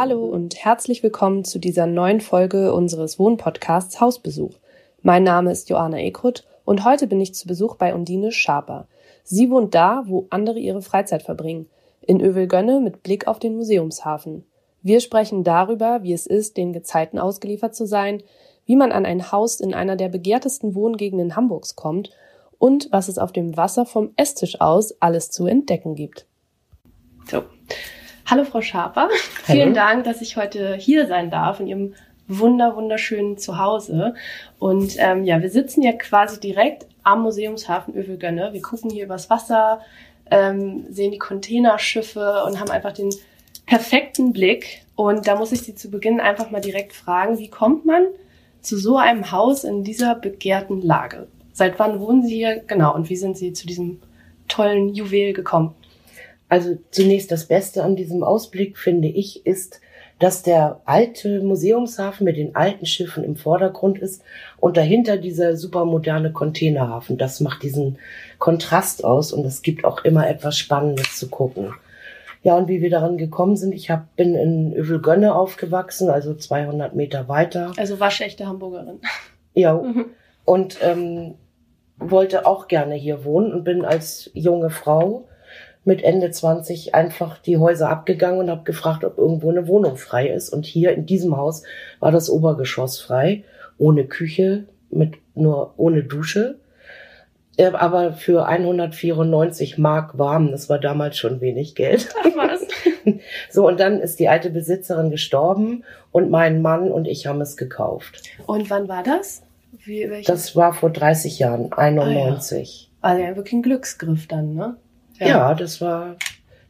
Hallo und herzlich willkommen zu dieser neuen Folge unseres Wohnpodcasts Hausbesuch. Mein Name ist Joanna Ekrut und heute bin ich zu Besuch bei Undine Schaper. Sie wohnt da, wo andere ihre Freizeit verbringen, in Övelgönne mit Blick auf den Museumshafen. Wir sprechen darüber, wie es ist, den Gezeiten ausgeliefert zu sein, wie man an ein Haus in einer der begehrtesten Wohngegenden Hamburgs kommt und was es auf dem Wasser vom Esstisch aus alles zu entdecken gibt. So. Hallo Frau Schaper, Hallo. vielen Dank, dass ich heute hier sein darf in Ihrem wunder wunderschönen Zuhause. Und ähm, ja, wir sitzen ja quasi direkt am Museumshafen Övelgönne. Wir gucken hier übers Wasser, ähm, sehen die Containerschiffe und haben einfach den perfekten Blick. Und da muss ich Sie zu Beginn einfach mal direkt fragen, wie kommt man zu so einem Haus in dieser begehrten Lage? Seit wann wohnen Sie hier genau und wie sind Sie zu diesem tollen Juwel gekommen? Also zunächst das Beste an diesem Ausblick, finde ich, ist, dass der alte Museumshafen mit den alten Schiffen im Vordergrund ist und dahinter dieser supermoderne Containerhafen. Das macht diesen Kontrast aus und es gibt auch immer etwas Spannendes zu gucken. Ja, und wie wir daran gekommen sind, ich hab, bin in Övelgönne aufgewachsen, also 200 Meter weiter. Also waschechte Hamburgerin. Ja, mhm. und ähm, wollte auch gerne hier wohnen und bin als junge Frau mit Ende 20 einfach die Häuser abgegangen und habe gefragt, ob irgendwo eine Wohnung frei ist. Und hier in diesem Haus war das Obergeschoss frei, ohne Küche, mit nur ohne Dusche. Äh, aber für 194 Mark warm, das war damals schon wenig Geld. Ach was. So, und dann ist die alte Besitzerin gestorben und mein Mann und ich haben es gekauft. Und wann war das? Wie, das war vor 30 Jahren, 91. Ah, ja. Also ja, wirklich ein Glücksgriff dann, ne? Ja. ja, das war,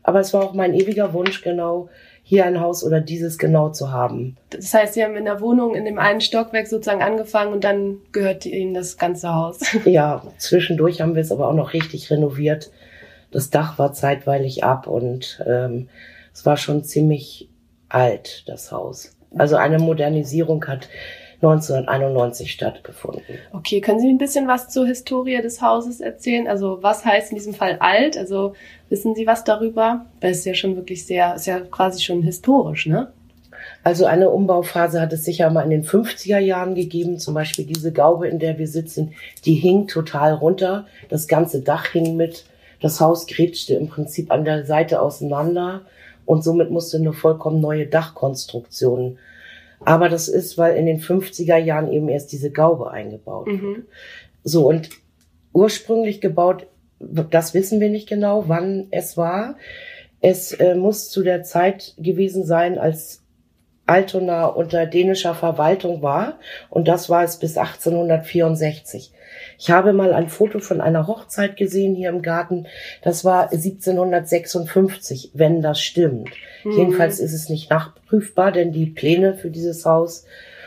aber es war auch mein ewiger Wunsch, genau hier ein Haus oder dieses genau zu haben. Das heißt, Sie haben in der Wohnung in dem einen Stockwerk sozusagen angefangen und dann gehört Ihnen das ganze Haus. Ja, zwischendurch haben wir es aber auch noch richtig renoviert. Das Dach war zeitweilig ab und ähm, es war schon ziemlich alt, das Haus. Also eine Modernisierung hat 1991 stattgefunden. Okay, können Sie ein bisschen was zur Historie des Hauses erzählen? Also was heißt in diesem Fall alt? Also wissen Sie was darüber? Weil es ist ja schon wirklich sehr, ist ja quasi schon historisch, ne? Also eine Umbauphase hat es sicher mal in den 50er Jahren gegeben. Zum Beispiel diese Gaube, in der wir sitzen, die hing total runter. Das ganze Dach hing mit. Das Haus grätschte im Prinzip an der Seite auseinander. Und somit musste eine vollkommen neue Dachkonstruktion aber das ist, weil in den 50er Jahren eben erst diese Gaube eingebaut mhm. wurde. So, und ursprünglich gebaut, das wissen wir nicht genau, wann es war. Es äh, muss zu der Zeit gewesen sein, als Altona unter dänischer Verwaltung war. Und das war es bis 1864. Ich habe mal ein Foto von einer Hochzeit gesehen hier im Garten. Das war 1756, wenn das stimmt. Mhm. Jedenfalls ist es nicht nachprüfbar, denn die Pläne für dieses Haus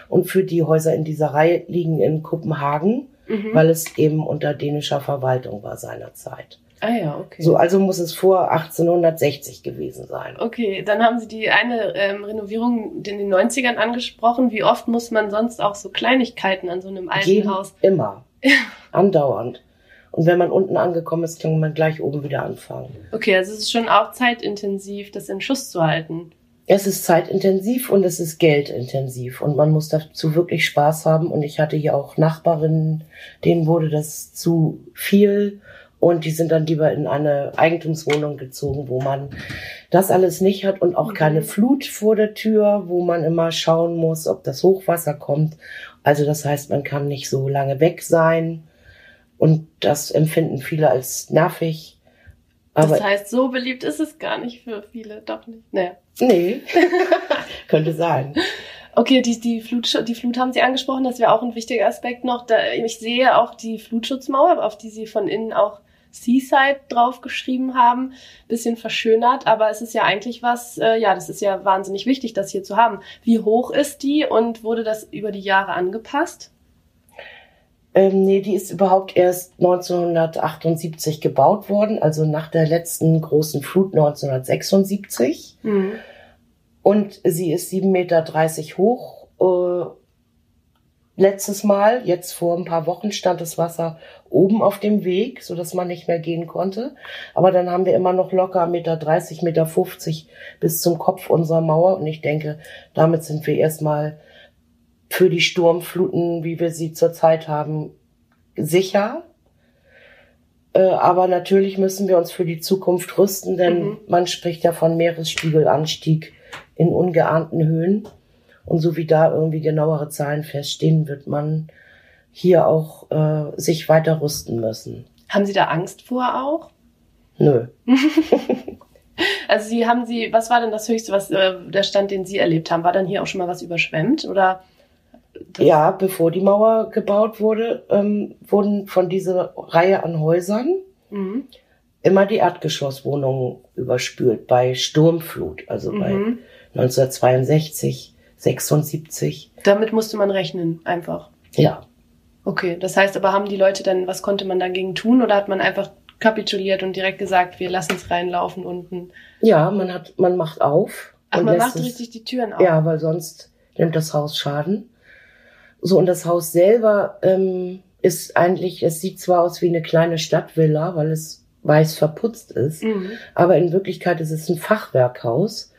und für die Häuser in dieser Reihe liegen in Kopenhagen, mhm. weil es eben unter dänischer Verwaltung war seinerzeit. Ah ja, okay. So, also muss es vor 1860 gewesen sein. Okay, dann haben Sie die eine ähm, Renovierung in den 90ern angesprochen. Wie oft muss man sonst auch so Kleinigkeiten an so einem alten Jeden Haus? Immer. Andauernd. Und wenn man unten angekommen ist, kann man gleich oben wieder anfangen. Okay, also es ist schon auch zeitintensiv, das in Schuss zu halten. Es ist zeitintensiv und es ist geldintensiv und man muss dazu wirklich Spaß haben. Und ich hatte hier auch Nachbarinnen, denen wurde das zu viel und die sind dann lieber in eine Eigentumswohnung gezogen, wo man das alles nicht hat und auch mhm. keine Flut vor der Tür, wo man immer schauen muss, ob das Hochwasser kommt. Also das heißt, man kann nicht so lange weg sein und das empfinden viele als nervig. Aber das heißt, so beliebt ist es gar nicht für viele, doch nicht. Naja. Nee, könnte sein. Okay, die, die, Flut, die Flut haben Sie angesprochen, das wäre auch ein wichtiger Aspekt noch. Da, ich sehe auch die Flutschutzmauer, auf die Sie von innen auch Seaside draufgeschrieben haben, bisschen verschönert, aber es ist ja eigentlich was, äh, ja, das ist ja wahnsinnig wichtig, das hier zu haben. Wie hoch ist die und wurde das über die Jahre angepasst? Ähm, nee, die ist überhaupt erst 1978 gebaut worden, also nach der letzten großen Flut 1976. Mhm. Und sie ist 7,30 Meter hoch. Äh, letztes Mal, jetzt vor ein paar Wochen, stand das Wasser oben auf dem Weg, so dass man nicht mehr gehen konnte. Aber dann haben wir immer noch locker Meter 30, Meter 50 bis zum Kopf unserer Mauer. Und ich denke, damit sind wir erstmal für die Sturmfluten, wie wir sie zurzeit haben, sicher. Äh, aber natürlich müssen wir uns für die Zukunft rüsten, denn mhm. man spricht ja von Meeresspiegelanstieg in ungeahnten Höhen. Und so wie da irgendwie genauere Zahlen feststehen, wird man hier auch äh, sich weiter rüsten müssen. Haben Sie da Angst vor auch? Nö. also Sie haben Sie, was war denn das Höchste, was äh, der Stand, den Sie erlebt haben? War dann hier auch schon mal was überschwemmt oder? ja, bevor die Mauer gebaut wurde, ähm, wurden von dieser Reihe an Häusern mhm. immer die Erdgeschosswohnungen überspült bei Sturmflut, also mhm. bei 1962, 76. Damit musste man rechnen, einfach. Ja. Okay, das heißt aber, haben die Leute dann, was konnte man dagegen tun oder hat man einfach kapituliert und direkt gesagt, wir lassen es reinlaufen unten? Ja, man hat, man macht auf. Ach, man macht richtig die Türen auf. Ja, weil sonst nimmt das Haus Schaden. So, und das Haus selber ähm, ist eigentlich, es sieht zwar aus wie eine kleine Stadtvilla, weil es weiß verputzt ist, mhm. aber in Wirklichkeit ist es ein Fachwerkhaus.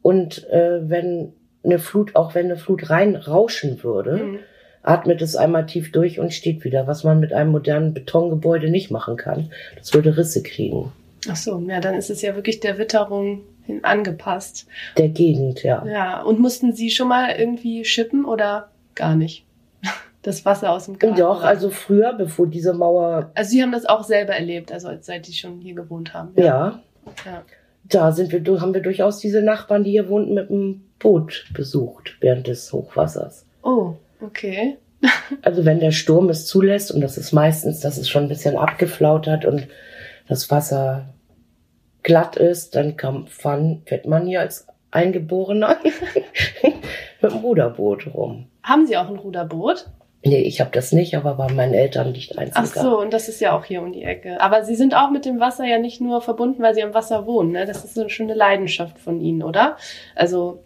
Und äh, wenn eine Flut, auch wenn eine Flut rein rauschen würde, mhm. atmet es einmal tief durch und steht wieder, was man mit einem modernen Betongebäude nicht machen kann. Das würde Risse kriegen. Ach so, ja, dann ist es ja wirklich der Witterung angepasst. Der Gegend, ja. Ja, und mussten Sie schon mal irgendwie schippen oder gar nicht. Das Wasser aus dem Garten. Doch, also früher, bevor diese Mauer. Also Sie haben das auch selber erlebt, also seit Sie schon hier gewohnt haben. Ja. ja. ja. Da sind wir, haben wir durchaus diese Nachbarn, die hier wohnten, mit dem Boot besucht während des Hochwassers. Oh, okay. also wenn der Sturm es zulässt, und das ist meistens, dass es schon ein bisschen abgeflaut hat und das Wasser glatt ist, dann kann, fährt man hier als Eingeborener mit dem Ruderboot rum. Haben Sie auch ein Ruderboot? Nee, ich habe das nicht, aber bei meinen Eltern nicht eins. Ach so, und das ist ja auch hier um die Ecke. Aber Sie sind auch mit dem Wasser ja nicht nur verbunden, weil Sie am Wasser wohnen. Ne? Das ist so eine Leidenschaft von Ihnen, oder? Also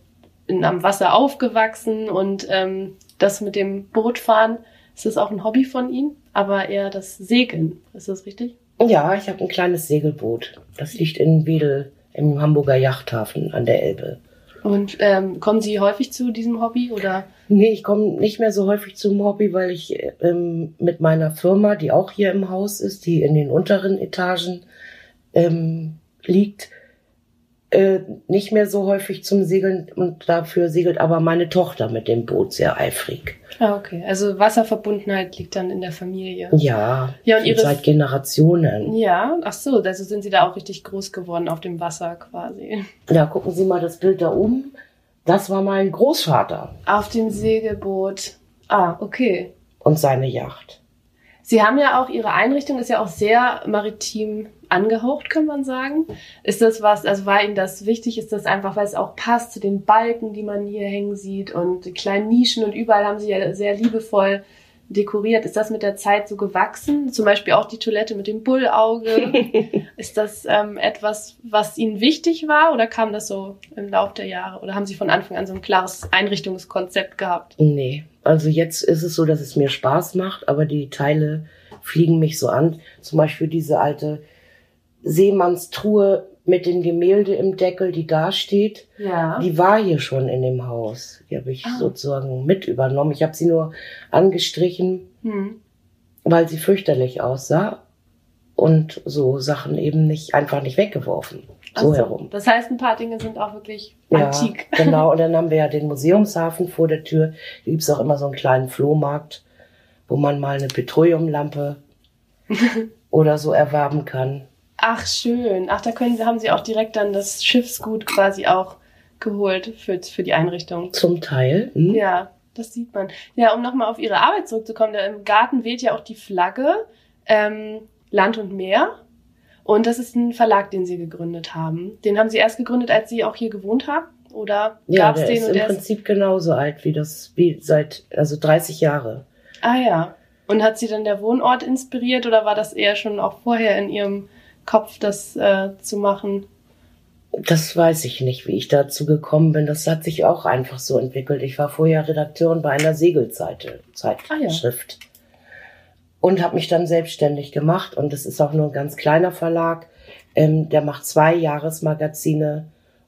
in, am Wasser aufgewachsen und ähm, das mit dem Bootfahren, ist das auch ein Hobby von Ihnen? Aber eher das Segeln, ist das richtig? Ja, ich habe ein kleines Segelboot. Das liegt in Wedel im Hamburger Yachthafen an der Elbe. Und ähm, kommen Sie häufig zu diesem Hobby oder? Nee, ich komme nicht mehr so häufig zum Hobby, weil ich ähm, mit meiner Firma, die auch hier im Haus ist, die in den unteren Etagen ähm, liegt, äh, nicht mehr so häufig zum Segeln und dafür segelt aber meine Tochter mit dem Boot sehr eifrig. Ah, okay. Also Wasserverbundenheit liegt dann in der Familie. Ja, ja und ihre seit Generationen. Ja, ach so, also sind Sie da auch richtig groß geworden auf dem Wasser quasi. Ja, gucken Sie mal das Bild da oben. Das war mein Großvater. Auf dem Segelboot. Ah, okay. Und seine Yacht. Sie haben ja auch, Ihre Einrichtung ist ja auch sehr maritim angehaucht, kann man sagen. Ist das was, also war Ihnen das wichtig? Ist das einfach, weil es auch passt zu den Balken, die man hier hängen sieht und die kleinen Nischen und überall haben Sie ja sehr liebevoll dekoriert. Ist das mit der Zeit so gewachsen? Zum Beispiel auch die Toilette mit dem Bullauge. ist das ähm, etwas, was Ihnen wichtig war oder kam das so im Laufe der Jahre? Oder haben Sie von Anfang an so ein klares Einrichtungskonzept gehabt? Nee, also jetzt ist es so, dass es mir Spaß macht, aber die Teile fliegen mich so an. Zum Beispiel diese alte Seemannstruhe mit dem Gemälde im Deckel, die da steht, ja. die war hier schon in dem Haus. Die habe ich ah. sozusagen mit übernommen. Ich habe sie nur angestrichen, hm. weil sie fürchterlich aussah und so Sachen eben nicht einfach nicht weggeworfen. So, so herum. Das heißt, ein paar Dinge sind auch wirklich ja, antik. Genau, und dann haben wir ja den Museumshafen vor der Tür. Hier gibt's auch immer so einen kleinen Flohmarkt, wo man mal eine Petroleumlampe oder so erwerben kann. Ach, schön. Ach, da können Sie, haben Sie auch direkt dann das Schiffsgut quasi auch geholt für, für die Einrichtung. Zum Teil. Hm. Ja, das sieht man. Ja, um nochmal auf Ihre Arbeit zurückzukommen, da im Garten weht ja auch die Flagge ähm, Land und Meer. Und das ist ein Verlag, den Sie gegründet haben. Den haben Sie erst gegründet, als Sie auch hier gewohnt haben? Oder Ja, gab's der den ist im der Prinzip genauso alt wie das, wie seit, also 30 Jahre. Ah ja. Und hat Sie dann der Wohnort inspiriert oder war das eher schon auch vorher in Ihrem Kopf, das äh, zu machen? Das weiß ich nicht, wie ich dazu gekommen bin. Das hat sich auch einfach so entwickelt. Ich war vorher Redakteurin bei einer Segelseite, Zeitschrift. Und habe mich dann selbstständig gemacht. Und das ist auch nur ein ganz kleiner Verlag. Ähm, der macht zwei Jahresmagazine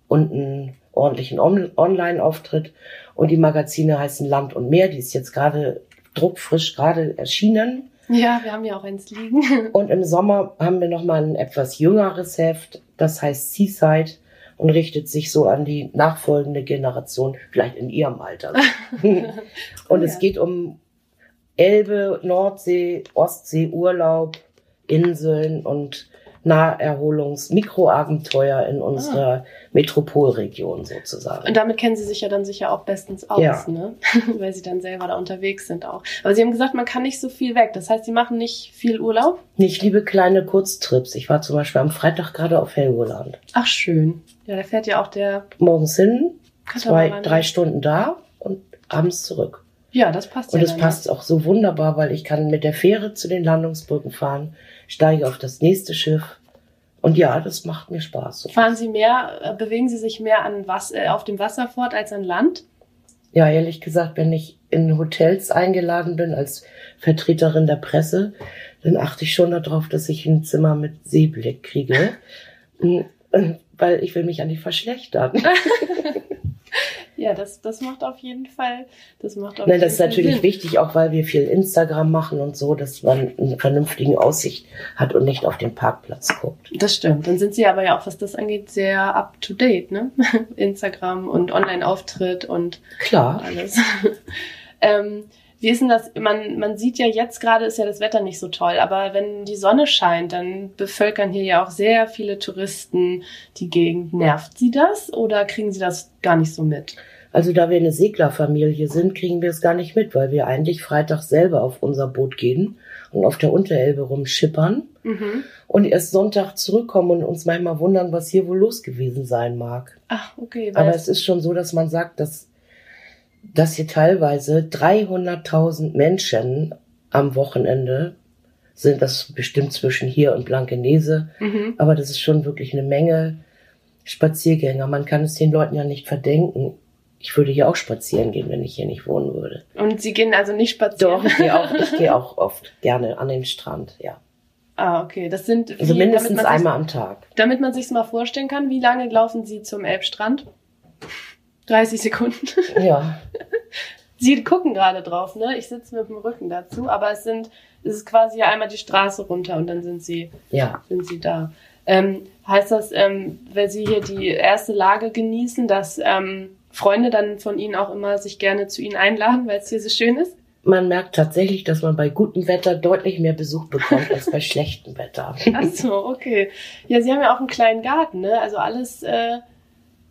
und einen ordentlichen On Online-Auftritt. Und die Magazine heißen Land und Meer. Die ist jetzt gerade druckfrisch gerade erschienen. Ja, wir haben ja auch eins liegen. Und im Sommer haben wir noch mal ein etwas jüngeres Heft, das heißt Seaside und richtet sich so an die nachfolgende Generation, vielleicht in ihrem Alter. und es ja. geht um Elbe, Nordsee, Ostsee, Urlaub, Inseln und Naherholungs-, Mikroabenteuer in unserer Metropolregion sozusagen. Und damit kennen Sie sich ja dann sicher auch bestens aus, Ja. ne? Weil Sie dann selber da unterwegs sind auch. Aber Sie haben gesagt, man kann nicht so viel weg. Das heißt, Sie machen nicht viel Urlaub? Nee, Ich liebe kleine Kurztrips. Ich war zum Beispiel am Freitag gerade auf Helgoland. Ach, schön. Ja, da fährt ja auch der Morgens hin, zwei, drei Stunden da und abends zurück. Ja, das passt Und ja es dann, passt auch so wunderbar, weil ich kann mit der Fähre zu den Landungsbrücken fahren, steige auf das nächste Schiff. Und ja, das macht mir Spaß. So. Fahren Sie mehr, äh, bewegen Sie sich mehr an was, äh, auf dem Wasser fort als an Land? Ja, ehrlich gesagt, wenn ich in Hotels eingeladen bin als Vertreterin der Presse, dann achte ich schon darauf, dass ich ein Zimmer mit Seeblick kriege. Mm, äh, Weil ich will mich ja nicht verschlechtern. Ja, das, das macht auf jeden Fall, das macht auf Nein, das ist natürlich Sinn. wichtig, auch weil wir viel Instagram machen und so, dass man eine vernünftige Aussicht hat und nicht auf den Parkplatz guckt. Das stimmt. Dann sind Sie aber ja auch, was das angeht, sehr up to date, ne? Instagram und Online-Auftritt und Klar. alles. ähm, wie ist denn das? Man, man sieht ja jetzt gerade ist ja das Wetter nicht so toll, aber wenn die Sonne scheint, dann bevölkern hier ja auch sehr viele Touristen die Gegend. Nervt Sie das oder kriegen Sie das gar nicht so mit? Also da wir eine Seglerfamilie sind, kriegen wir es gar nicht mit, weil wir eigentlich Freitag selber auf unser Boot gehen und auf der Unterelbe rumschippern Mhm. und erst Sonntag zurückkommen und uns manchmal wundern, was hier wohl los gewesen sein mag. Ach, okay. Aber es ist schon so, dass man sagt, dass, dass hier teilweise 300.000 Menschen am Wochenende sind, das bestimmt zwischen hier und Blankenese, mhm. aber das ist schon wirklich eine Menge Spaziergänger. Man kann es den Leuten ja nicht verdenken. Ich würde hier auch spazieren gehen, wenn ich hier nicht wohnen würde. Und Sie gehen also nicht spazieren? Doch, ich gehe auch, ich gehe auch oft gerne an den Strand, ja. Ah, okay. Das sind Also wie- mindestens damit man einmal am Tag. Sich, damit man sich's mal vorstellen kann, wie lange laufen Sie zum Elbstrand? 30 Sekunden. Ja. Sie gucken gerade drauf, ne? Ich sitze mit dem Rücken dazu, aber es sind, es ist quasi einmal die Straße runter und dann sind Sie, Ja. sind Sie da. Ähm, heißt das, ähm, wenn Sie hier die erste Lage genießen, dass ähm, Freunde dann von Ihnen auch immer sich gerne zu Ihnen einladen, weil es hier so schön ist? Man merkt tatsächlich, dass man bei gutem Wetter deutlich mehr Besuch bekommt als bei schlechtem Wetter. Ach so, okay. Ja, Sie haben ja auch einen kleinen Garten, ne? Also alles äh,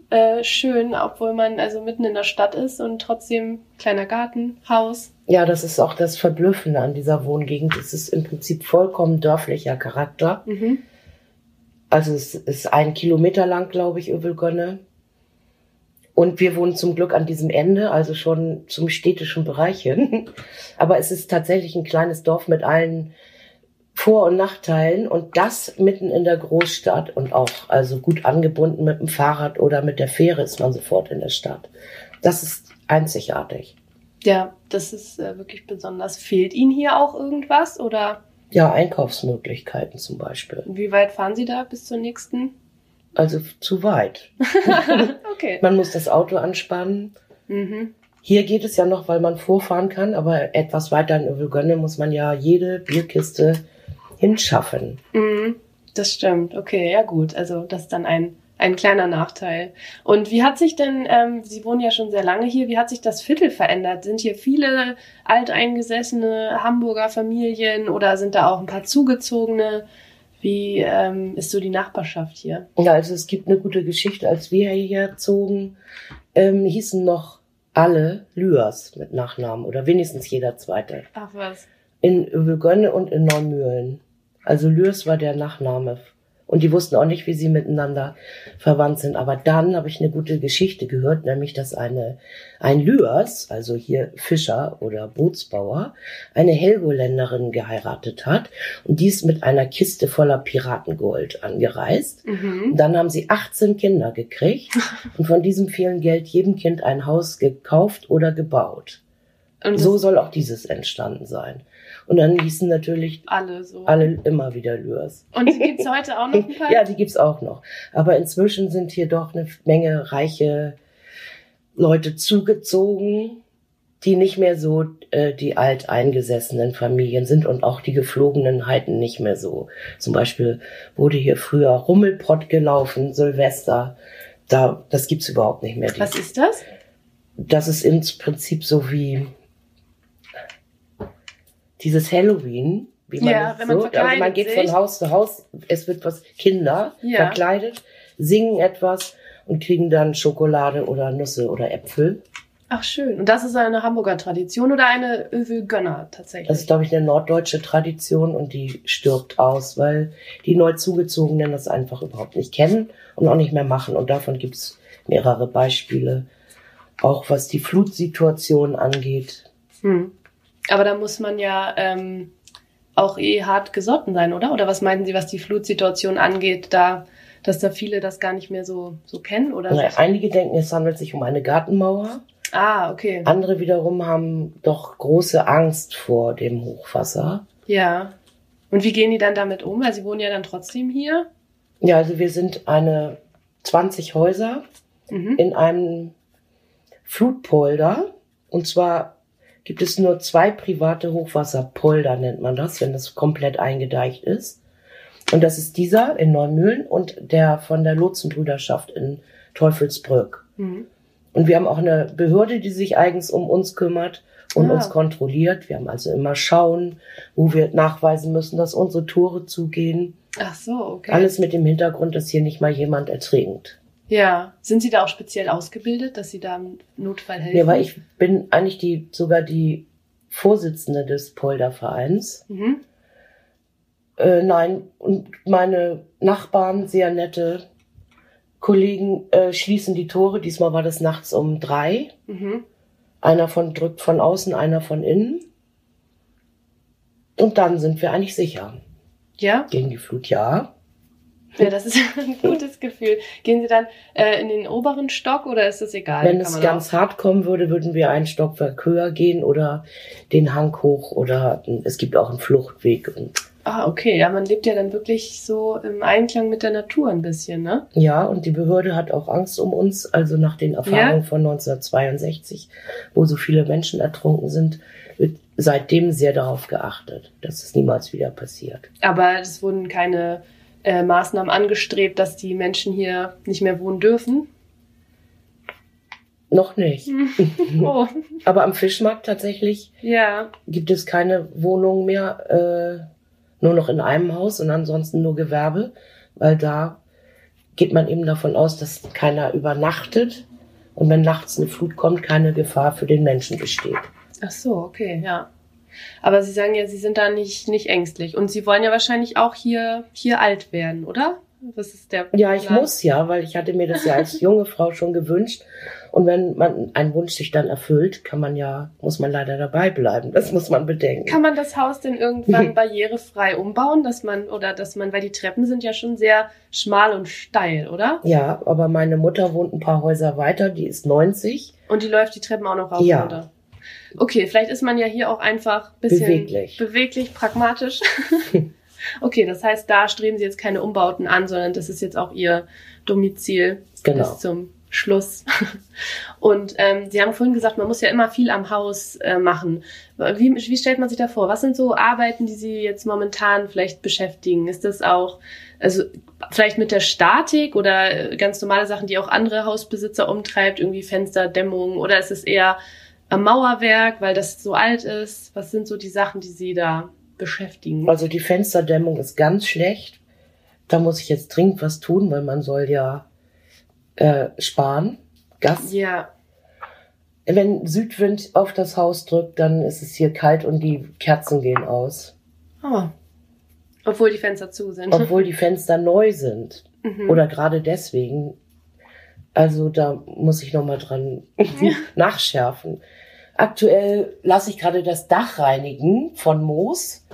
äh, schön, obwohl man also mitten in der Stadt ist und trotzdem kleiner Garten, Haus. Ja, das ist auch das Verblüffende an dieser Wohngegend. Es ist im Prinzip vollkommen dörflicher Charakter. Mhm. Also es ist ein Kilometer lang, glaube ich, Övelgönne. Und wir wohnen zum Glück an diesem Ende, also schon zum städtischen Bereich hin. Aber es ist tatsächlich ein kleines Dorf mit allen Vor- und Nachteilen und das mitten in der Großstadt und auch also gut angebunden mit dem Fahrrad oder mit der Fähre ist man sofort in der Stadt. Das ist einzigartig. Ja, das ist äh, wirklich besonders. Fehlt Ihnen hier auch irgendwas oder Ja, Einkaufsmöglichkeiten zum Beispiel. wie weit fahren Sie da bis zur nächsten? Also zu weit. Okay. Man muss das Auto anspannen. Mhm. Hier geht es ja noch, weil man vorfahren kann, aber etwas weiter in Övelgönne muss man ja jede Bierkiste hinschaffen. Mhm. Das stimmt. Okay, ja gut. Also das ist dann ein ein kleiner Nachteil. Und wie hat sich denn, ähm, Sie wohnen ja schon sehr lange hier, wie hat sich das Viertel verändert? Sind hier viele alteingesessene Hamburger Familien oder sind da auch ein paar zugezogene? Wie ähm, ist so die Nachbarschaft hier? Ja, also es gibt eine gute Geschichte. Als wir hierher zogen, ähm, hießen noch alle Lüers mit Nachnamen oder wenigstens jeder zweite. Ach was. In Övelgönne und in Neumühlen. Also Lüers war der Nachname Und die wussten auch nicht, wie sie miteinander verwandt sind. Aber dann habe ich eine gute Geschichte gehört, nämlich, dass eine, ein Lyers, also hier Fischer oder Bootsbauer, eine Helgoländerin geheiratet hat. Und die ist mit einer Kiste voller Piratengold angereist. Mhm. Dann haben sie 18 Kinder gekriegt und von diesem vielen Geld jedem Kind ein Haus gekauft oder gebaut. Und So soll auch dieses entstanden sein. Und dann hießen natürlich alle so. alle immer wieder Lyrs. Und die gibt's heute auch noch ein paar? Ja, die gibt's auch noch. Aber inzwischen sind hier doch eine Menge reiche Leute zugezogen, die nicht mehr so äh, die alteingesessenen Familien sind und auch die Geflogenenheiten nicht mehr so. Zum Beispiel wurde hier früher Rummelpott gelaufen, Silvester. Da, das gibt's überhaupt nicht mehr. Was ist das? das ist im Prinzip so wie dieses Halloween, wie man Ja, wenn man so, also man geht sich. von Haus zu Haus, es wird was Kinder Ja. verkleidet, singen etwas und kriegen dann Schokolade oder Nüsse oder Äpfel. Ach schön. Und das ist eine Hamburger Tradition oder eine Öwe Gönner tatsächlich? Das ist, glaube ich, eine norddeutsche Tradition und die stirbt aus, weil die neu zugezogenen das einfach überhaupt nicht kennen und auch nicht mehr machen. Und davon gibt's mehrere Beispiele, auch was die Flutsituation angeht. hm. Aber da muss man ja ähm, auch eh hart gesotten sein, oder? Oder was meinen Sie, was die Flutsituation angeht, da, dass da viele das gar nicht mehr so, so kennen? Oder sich- einige denken, es handelt sich um eine Gartenmauer. Ah, okay. Andere wiederum haben doch große Angst vor dem Hochwasser. Ja. Und wie gehen die dann damit um? Weil sie wohnen ja dann trotzdem hier. Ja, also wir sind eine 20 Häuser Mhm. in einem Flutpolder. Und zwar gibt es nur zwei private Hochwasserpolder, nennt man das, wenn das komplett eingedeicht ist. Und das ist dieser in Neumühlen und der von der Lotsenbrüderschaft in Teufelsbrück. Mhm. Und wir haben auch eine Behörde, die sich eigens um uns kümmert und Ah. uns kontrolliert. Wir haben also immer Schauen, wo wir nachweisen müssen, dass unsere Tore zugehen. Ach so, okay. Alles mit dem Hintergrund, dass hier nicht mal jemand ertrinkt. Ja. Sind Sie da auch speziell ausgebildet, dass Sie da im Notfall helfen? Ja, weil ich bin eigentlich die, sogar die Vorsitzende des Poldervereins. Mhm. Äh, nein, und meine Nachbarn, sehr nette Kollegen, äh, schließen die Tore. Diesmal war das nachts um drei. Mhm. Einer von drückt von außen, einer von innen. Und dann sind wir eigentlich sicher. Ja? Gegen die Flut, ja. Ja, das ist ein gutes Gefühl. Gehen Sie dann äh, in den oberen Stock oder ist das egal? Wenn es ganz hart kommen würde, würden wir einen Stockwerk höher gehen oder den Hang hoch oder es gibt auch einen Fluchtweg. Ah, okay. Ja, man lebt ja dann wirklich so im Einklang mit der Natur ein bisschen, ne? ja, und die Behörde hat auch Angst um uns. Also nach den Erfahrungen von 1962, wo so viele Menschen ertrunken sind, wird seitdem sehr darauf geachtet, dass es niemals wieder passiert. Aber es wurden keine äh, Maßnahmen angestrebt, dass die Menschen hier nicht mehr wohnen dürfen. Noch nicht. Oh, Aber am Fischmarkt tatsächlich ja. gibt es keine Wohnung mehr, äh, nur noch in einem Haus und ansonsten nur Gewerbe, weil da geht man eben davon aus, dass keiner übernachtet und wenn nachts eine Flut kommt, keine Gefahr für den Menschen besteht. Ach so, okay, ja. Aber Sie sagen ja, Sie sind da nicht, nicht ängstlich. Und Sie wollen ja wahrscheinlich auch hier, hier alt werden, oder? Was ist der Ja, ich muss ja, weil ich hatte mir das ja als junge Frau schon gewünscht. Und wenn man einen Wunsch sich dann erfüllt, kann man ja, muss man leider dabei bleiben. Das muss man bedenken. Kann man das Haus denn irgendwann barrierefrei umbauen, dass man, oder dass man, weil die Treppen sind ja schon sehr schmal und steil, oder? ja, aber meine Mutter wohnt ein paar Häuser weiter, die ist 90. Und die läuft die Treppen auch noch rauf Ja. runter. Okay, vielleicht ist man ja hier auch einfach ein bisschen Beweglich. beweglich pragmatisch. okay, das heißt, da streben Sie jetzt keine Umbauten an, sondern das ist jetzt auch Ihr Domizil Genau. bis zum Schluss. Und ähm, Sie haben vorhin gesagt, man muss ja immer viel am Haus äh, machen. Wie, wie stellt man sich da vor? Was sind so Arbeiten, die Sie jetzt momentan vielleicht beschäftigen? Ist das auch, also vielleicht mit der Statik oder äh, ganz normale Sachen, die auch andere Hausbesitzer umtreibt, irgendwie Fensterdämmung oder ist es eher am Mauerwerk, weil das so alt ist? Was sind so die Sachen, die Sie da beschäftigen? Also die Fensterdämmung ist ganz schlecht. Da muss ich jetzt dringend was tun, weil man soll ja äh, sparen. Gas. Ja, Wenn Südwind auf das Haus drückt, dann ist es hier kalt und die Kerzen gehen aus. oh. Obwohl die Fenster zu sind. obwohl die Fenster neu sind. Mhm. Oder gerade deswegen. Also da muss ich nochmal dran nachschärfen. Aktuell lasse ich gerade das Dach reinigen von Moos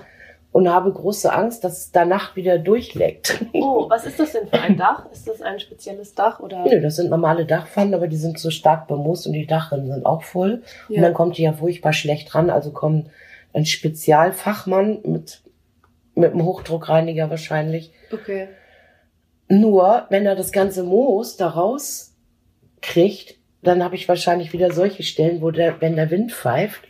und habe große Angst, dass es danach wieder durchleckt. Oh, was ist das denn für ein Dach? Ist das ein spezielles Dach oder? Nö, das sind normale Dachpfannen, aber die sind so stark bemoost und die Dachrinnen sind auch voll. Und dann kommt die ja furchtbar schlecht ran. Also kommt ein Spezialfachmann mit, mit einem Hochdruckreiniger wahrscheinlich. Okay. Nur, wenn er das ganze Moos daraus kriegt, dann habe ich wahrscheinlich wieder solche Stellen, wo der, wenn der Wind pfeift,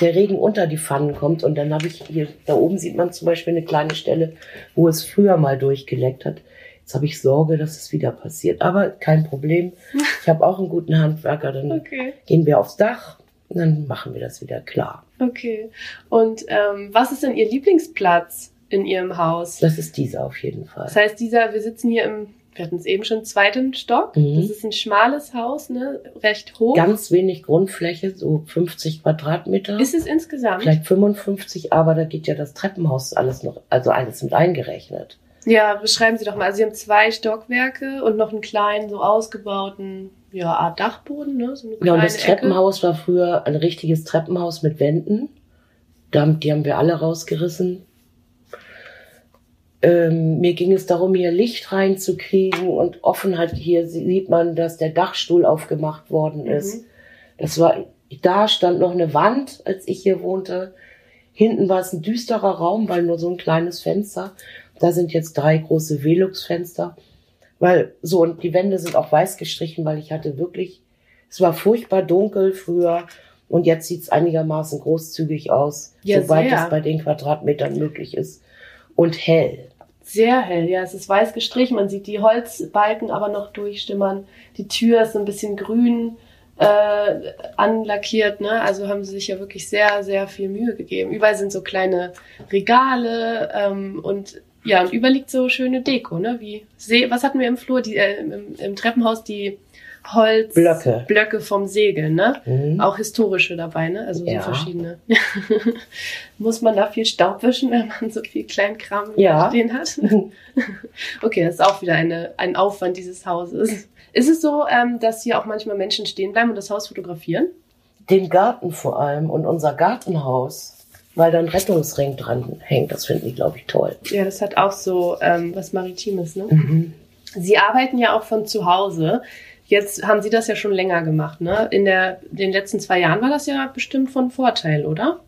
der Regen unter die Pfannen kommt und dann habe ich hier, da oben sieht man zum Beispiel eine kleine Stelle, wo es früher mal durchgeleckt hat. Jetzt habe ich Sorge, dass es wieder passiert. Aber kein Problem. Ich habe auch einen guten Handwerker. Dann Okay. gehen wir aufs Dach und dann machen wir das wieder klar. Okay. Und ähm, was ist denn Ihr Lieblingsplatz in Ihrem Haus? Das ist dieser auf jeden Fall. Das heißt, dieser, wir sitzen hier im, wir hatten es eben schon, zweiten Stock. Mhm. Das ist ein schmales Haus, ne? Recht hoch. Ganz wenig Grundfläche, so 50 Quadratmeter. ist es insgesamt? Vielleicht 55, aber da geht ja das Treppenhaus alles noch, also alles mit eingerechnet. Ja, beschreiben Sie doch mal. Also Sie haben zwei Stockwerke und noch einen kleinen, so ausgebauten, ja, Art Dachboden, ne? So eine Ja, und das Ecke. Treppenhaus war früher ein richtiges Treppenhaus mit Wänden. Die haben wir alle rausgerissen. Ähm, mir ging es darum, hier Licht reinzukriegen und Offenheit. Hier sieht man, dass der Dachstuhl aufgemacht worden Mhm. ist. Das war, da stand noch eine Wand, als ich hier wohnte. Hinten war es ein düsterer Raum, weil nur so ein kleines Fenster. Da sind jetzt drei große Velux-Fenster. Weil so, und die Wände sind auch weiß gestrichen, weil ich hatte wirklich, es war furchtbar dunkel früher und jetzt sieht's einigermaßen großzügig aus, Ja, soweit es bei den Quadratmetern möglich ist. Und hell. Sehr hell, ja. Es ist weiß gestrichen. Man sieht die Holzbalken aber noch durchstimmern. Die Tür ist ein bisschen grün äh, anlackiert, ne? Also haben sie sich ja wirklich sehr, sehr viel Mühe gegeben. Überall sind so kleine Regale ähm, und ja, und überall so schöne Deko, ne? Wie was hatten wir im Flur? Die, äh, im, im Treppenhaus die Holzblöcke Blöcke. vom Segeln, ne? Mhm. Auch historische dabei, ne? Also so Ja. verschiedene. Muss man da viel Staub wischen, wenn man so viel Kleinkram Ja. stehen hat? Okay, das ist auch wieder eine, ein Aufwand dieses Hauses. Ist es so, ähm, dass hier auch manchmal Menschen stehen bleiben und das Haus fotografieren? Den Garten vor allem und unser Gartenhaus, weil da ein Rettungsring dran hängt. Das finden die, glaube ich, toll. Ja, das hat auch so ähm, was Maritimes, ne? Mhm. Sie arbeiten ja auch von zu Hause. Jetzt haben Sie das ja schon länger gemacht, ne? In der, den letzten zwei Jahren war das ja bestimmt von Vorteil, oder?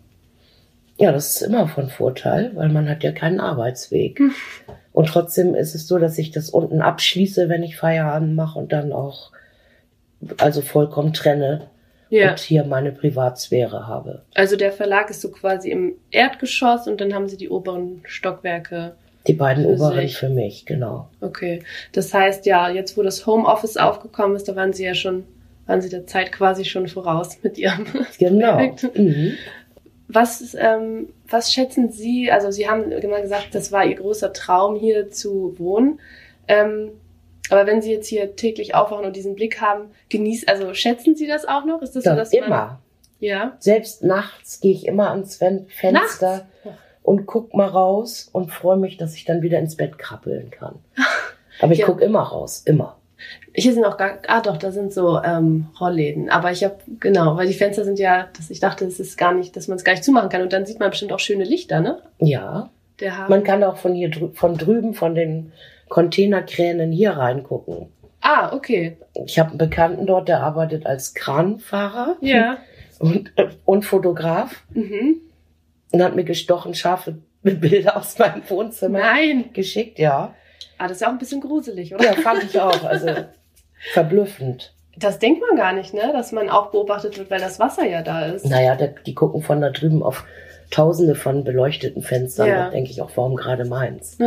Ja, das ist immer von Vorteil, weil man hat ja keinen Arbeitsweg. Hm. Und trotzdem ist es so, dass ich das unten abschließe, wenn ich Feierabend mache und dann auch also vollkommen trenne Ja. und hier meine Privatsphäre habe. Also der Verlag ist so quasi im Erdgeschoss und dann haben Sie die oberen Stockwerke. Die beiden Für oberen sich. für mich, genau. Okay. Das heißt ja, jetzt wo das Homeoffice aufgekommen ist, da waren Sie ja schon, waren Sie der Zeit quasi schon voraus mit Ihrem Genau. Mhm. Was, ähm, was schätzen Sie, also Sie haben immer gesagt, das war Ihr großer Traum, hier zu wohnen. Ähm, aber wenn Sie jetzt hier täglich aufwachen und diesen Blick haben, genießt, also schätzen Sie das auch noch? Ist das so, Ja, dass man, immer. ja? Selbst nachts gehe ich immer ans Fen Fenster Nachts? Und guck mal raus und freue mich, dass ich dann wieder ins Bett krabbeln kann. Aber ich Ja. guck immer raus, immer. Hier sind auch gar, ah doch, da sind so ähm, Rollläden. Aber ich habe, genau, weil die Fenster sind ja, dass ich dachte, es ist gar nicht, dass man es gar nicht zumachen kann. Und dann sieht man bestimmt auch schöne Lichter, ne? Ja. Man kann auch von hier drü von drüben, von den Containerkränen hier reingucken. ah, okay. Ich habe einen Bekannten dort, der arbeitet als Kranfahrer Ja. und, äh, und Fotograf Mhm. Und hat mir gestochen scharfe Bilder aus meinem Wohnzimmer Nein. geschickt, ja. Ah, das ist ja auch ein bisschen gruselig, oder? Ja, fand ich auch. Also verblüffend. Das denkt man gar nicht, ne? Dass man auch beobachtet wird, weil das Wasser ja da ist. Naja, die gucken von da drüben auf tausende von beleuchteten Fenstern. Ja. Da denke ich auch, warum gerade meins?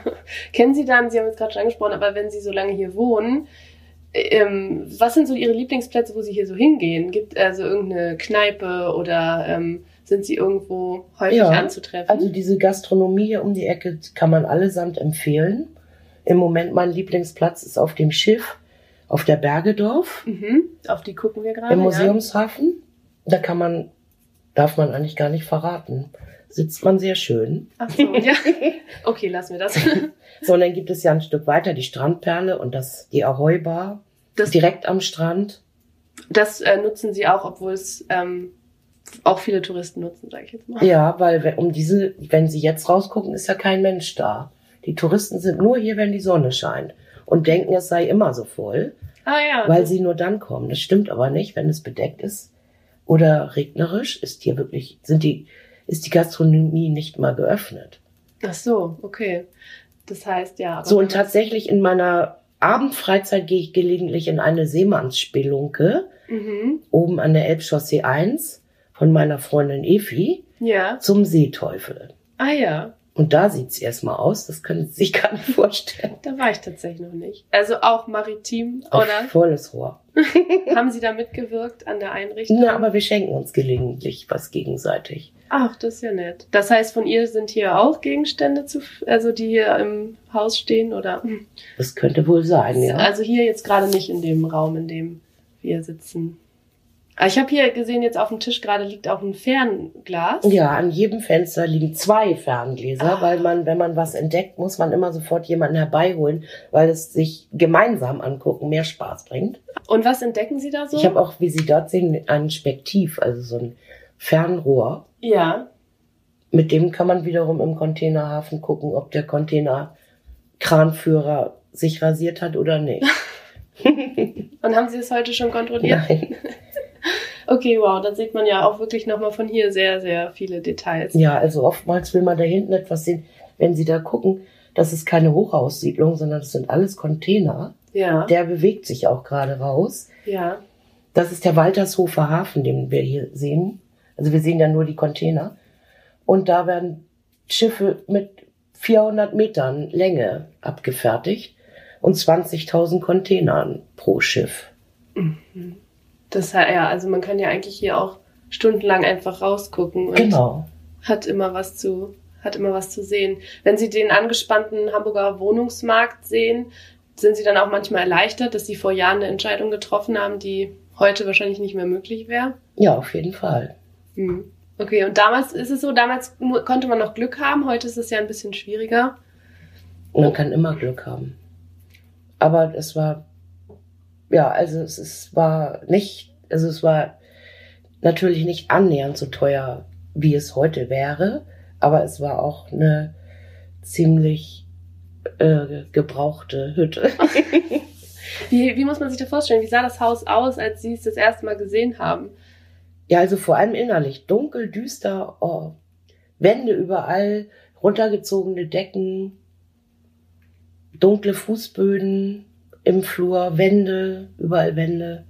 Kennen Sie dann, Sie haben es gerade schon angesprochen, aber wenn Sie so lange hier wohnen, ähm, was sind so Ihre Lieblingsplätze, wo Sie hier so hingehen? Gibt also irgendeine Kneipe oder ähm, sind Sie irgendwo häufig Ja, anzutreffen? Also diese Gastronomie hier um die Ecke kann man allesamt empfehlen. Im Moment mein Lieblingsplatz ist auf dem Schiff auf der Bergedorf mhm. Auf die gucken wir gerade. im ja. Museumshafen. Da kann man, darf man eigentlich gar nicht verraten. sitzt man sehr schön. Ach so, ja. Okay, lassen wir das. So, und dann gibt es ja ein Stück weiter die Strandperle und das, die Ahoi Bar. Das- direkt am Strand. Das äh, nutzen sie auch, obwohl es ähm, auch viele Touristen nutzen, sage ich jetzt mal. Ja, weil wenn- um diese, wenn sie jetzt rausgucken, ist ja kein Mensch da. Die Touristen sind nur hier, wenn die Sonne scheint und denken, es sei immer so voll, Ah ja. weil sie nur dann kommen. Das stimmt aber nicht, wenn es bedeckt ist oder regnerisch, ist hier wirklich, sind die, ist die Gastronomie nicht mal geöffnet. Ach so, okay. Das heißt, ja. So, und tatsächlich in meiner Abendfreizeit gehe ich gelegentlich in eine Seemannsspelunke Mhm. oben an der Elbchaussee 1 von meiner Freundin Efi Ja. zum Seeteufel. Ah ja. Und da sieht's erstmal aus, das können Sie sich gar nicht vorstellen. Da war ich tatsächlich noch nicht. Also auch maritim, Auf oder? volles Rohr. Haben Sie da mitgewirkt an der Einrichtung? Na, aber wir schenken uns gelegentlich was gegenseitig. Ach, das ist ja nett. Das heißt, von ihr sind hier auch Gegenstände zu, also die hier im Haus stehen, oder? Das könnte wohl sein, ja. Also hier jetzt gerade nicht in dem Raum, in dem wir sitzen. Aber ich habe hier gesehen, jetzt auf dem Tisch gerade liegt auch ein Fernglas. Ja, an jedem Fenster liegen zwei Ferngläser, Ah. weil man, wenn man was entdeckt, muss man immer sofort jemanden herbeiholen, weil es sich gemeinsam angucken mehr Spaß bringt. Und was entdecken Sie da so? Ich habe auch, wie Sie dort sehen, ein Spektiv, also so ein Fernrohr. ja. Mit dem kann man wiederum im Containerhafen gucken, ob der Containerkranführer sich rasiert hat oder nicht. Und haben Sie das heute schon kontrolliert? Nein. Okay, wow, dann sieht man ja auch wirklich nochmal von hier sehr, sehr viele Details. Ja, also oftmals will man da hinten etwas sehen. Wenn Sie da gucken, das ist keine Hochhaussiedlung, sondern das sind alles Container. Ja, Der bewegt sich auch gerade raus. ja. Das ist der Waltershofer Hafen, den wir hier sehen. Also wir sehen ja nur die Container. Und da werden Schiffe mit 400 Metern Länge abgefertigt und 20.000 Containern pro Schiff. Das ja, also man kann ja eigentlich hier auch stundenlang einfach rausgucken und Genau. hat immer was zu, hat immer was zu sehen. Wenn Sie den angespannten Hamburger Wohnungsmarkt sehen, sind Sie dann auch manchmal erleichtert, dass Sie vor Jahren eine Entscheidung getroffen haben, die heute wahrscheinlich nicht mehr möglich wäre? Ja, auf jeden Fall. Hm. Okay, und damals ist es so, damals konnte man noch Glück haben, heute ist es ja ein bisschen schwieriger. Man kann immer Glück haben. Aber es war, ja, also es ist, war nicht, also es war natürlich nicht annähernd so teuer, wie es heute wäre, aber es war auch eine ziemlich äh, gebrauchte Hütte. Wie, wie muss man sich das vorstellen? Wie sah das Haus aus, als Sie es das erste Mal gesehen haben? Ja, also vor allem innerlich. Dunkel, düster, oh. Wände überall, runtergezogene Decken, dunkle Fußböden im Flur, Wände, überall Wände.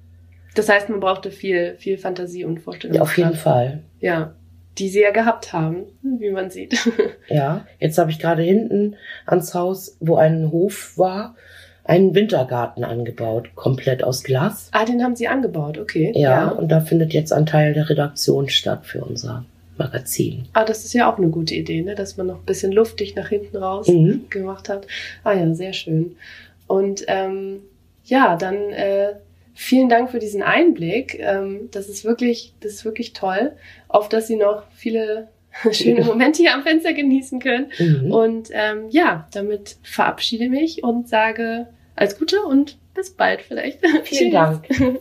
Das heißt, man brauchte viel, viel Fantasie und Vorstellung. Ja, auf jeden Fall. Ja, die sie ja gehabt haben, wie man sieht. Ja, jetzt habe ich gerade hinten ans Haus, wo ein Hof war, einen Wintergarten angebaut, komplett aus Glas. ah, den haben sie angebaut, okay. Ja, und da findet jetzt ein Teil der Redaktion statt für unser Magazin. Ah, das ist ja auch eine gute Idee, ne? dass man noch ein bisschen luftig nach hinten raus Mhm. gemacht hat. Ah ja, sehr schön. Und ähm, ja, dann äh, vielen Dank für diesen Einblick. Ähm, das ist wirklich, das ist wirklich toll, auf dass Sie noch viele schöne Momente hier am Fenster genießen können. Mhm. Und ähm, ja, damit verabschiede mich und sage alles Gute und bis bald vielleicht. Vielen. Dank.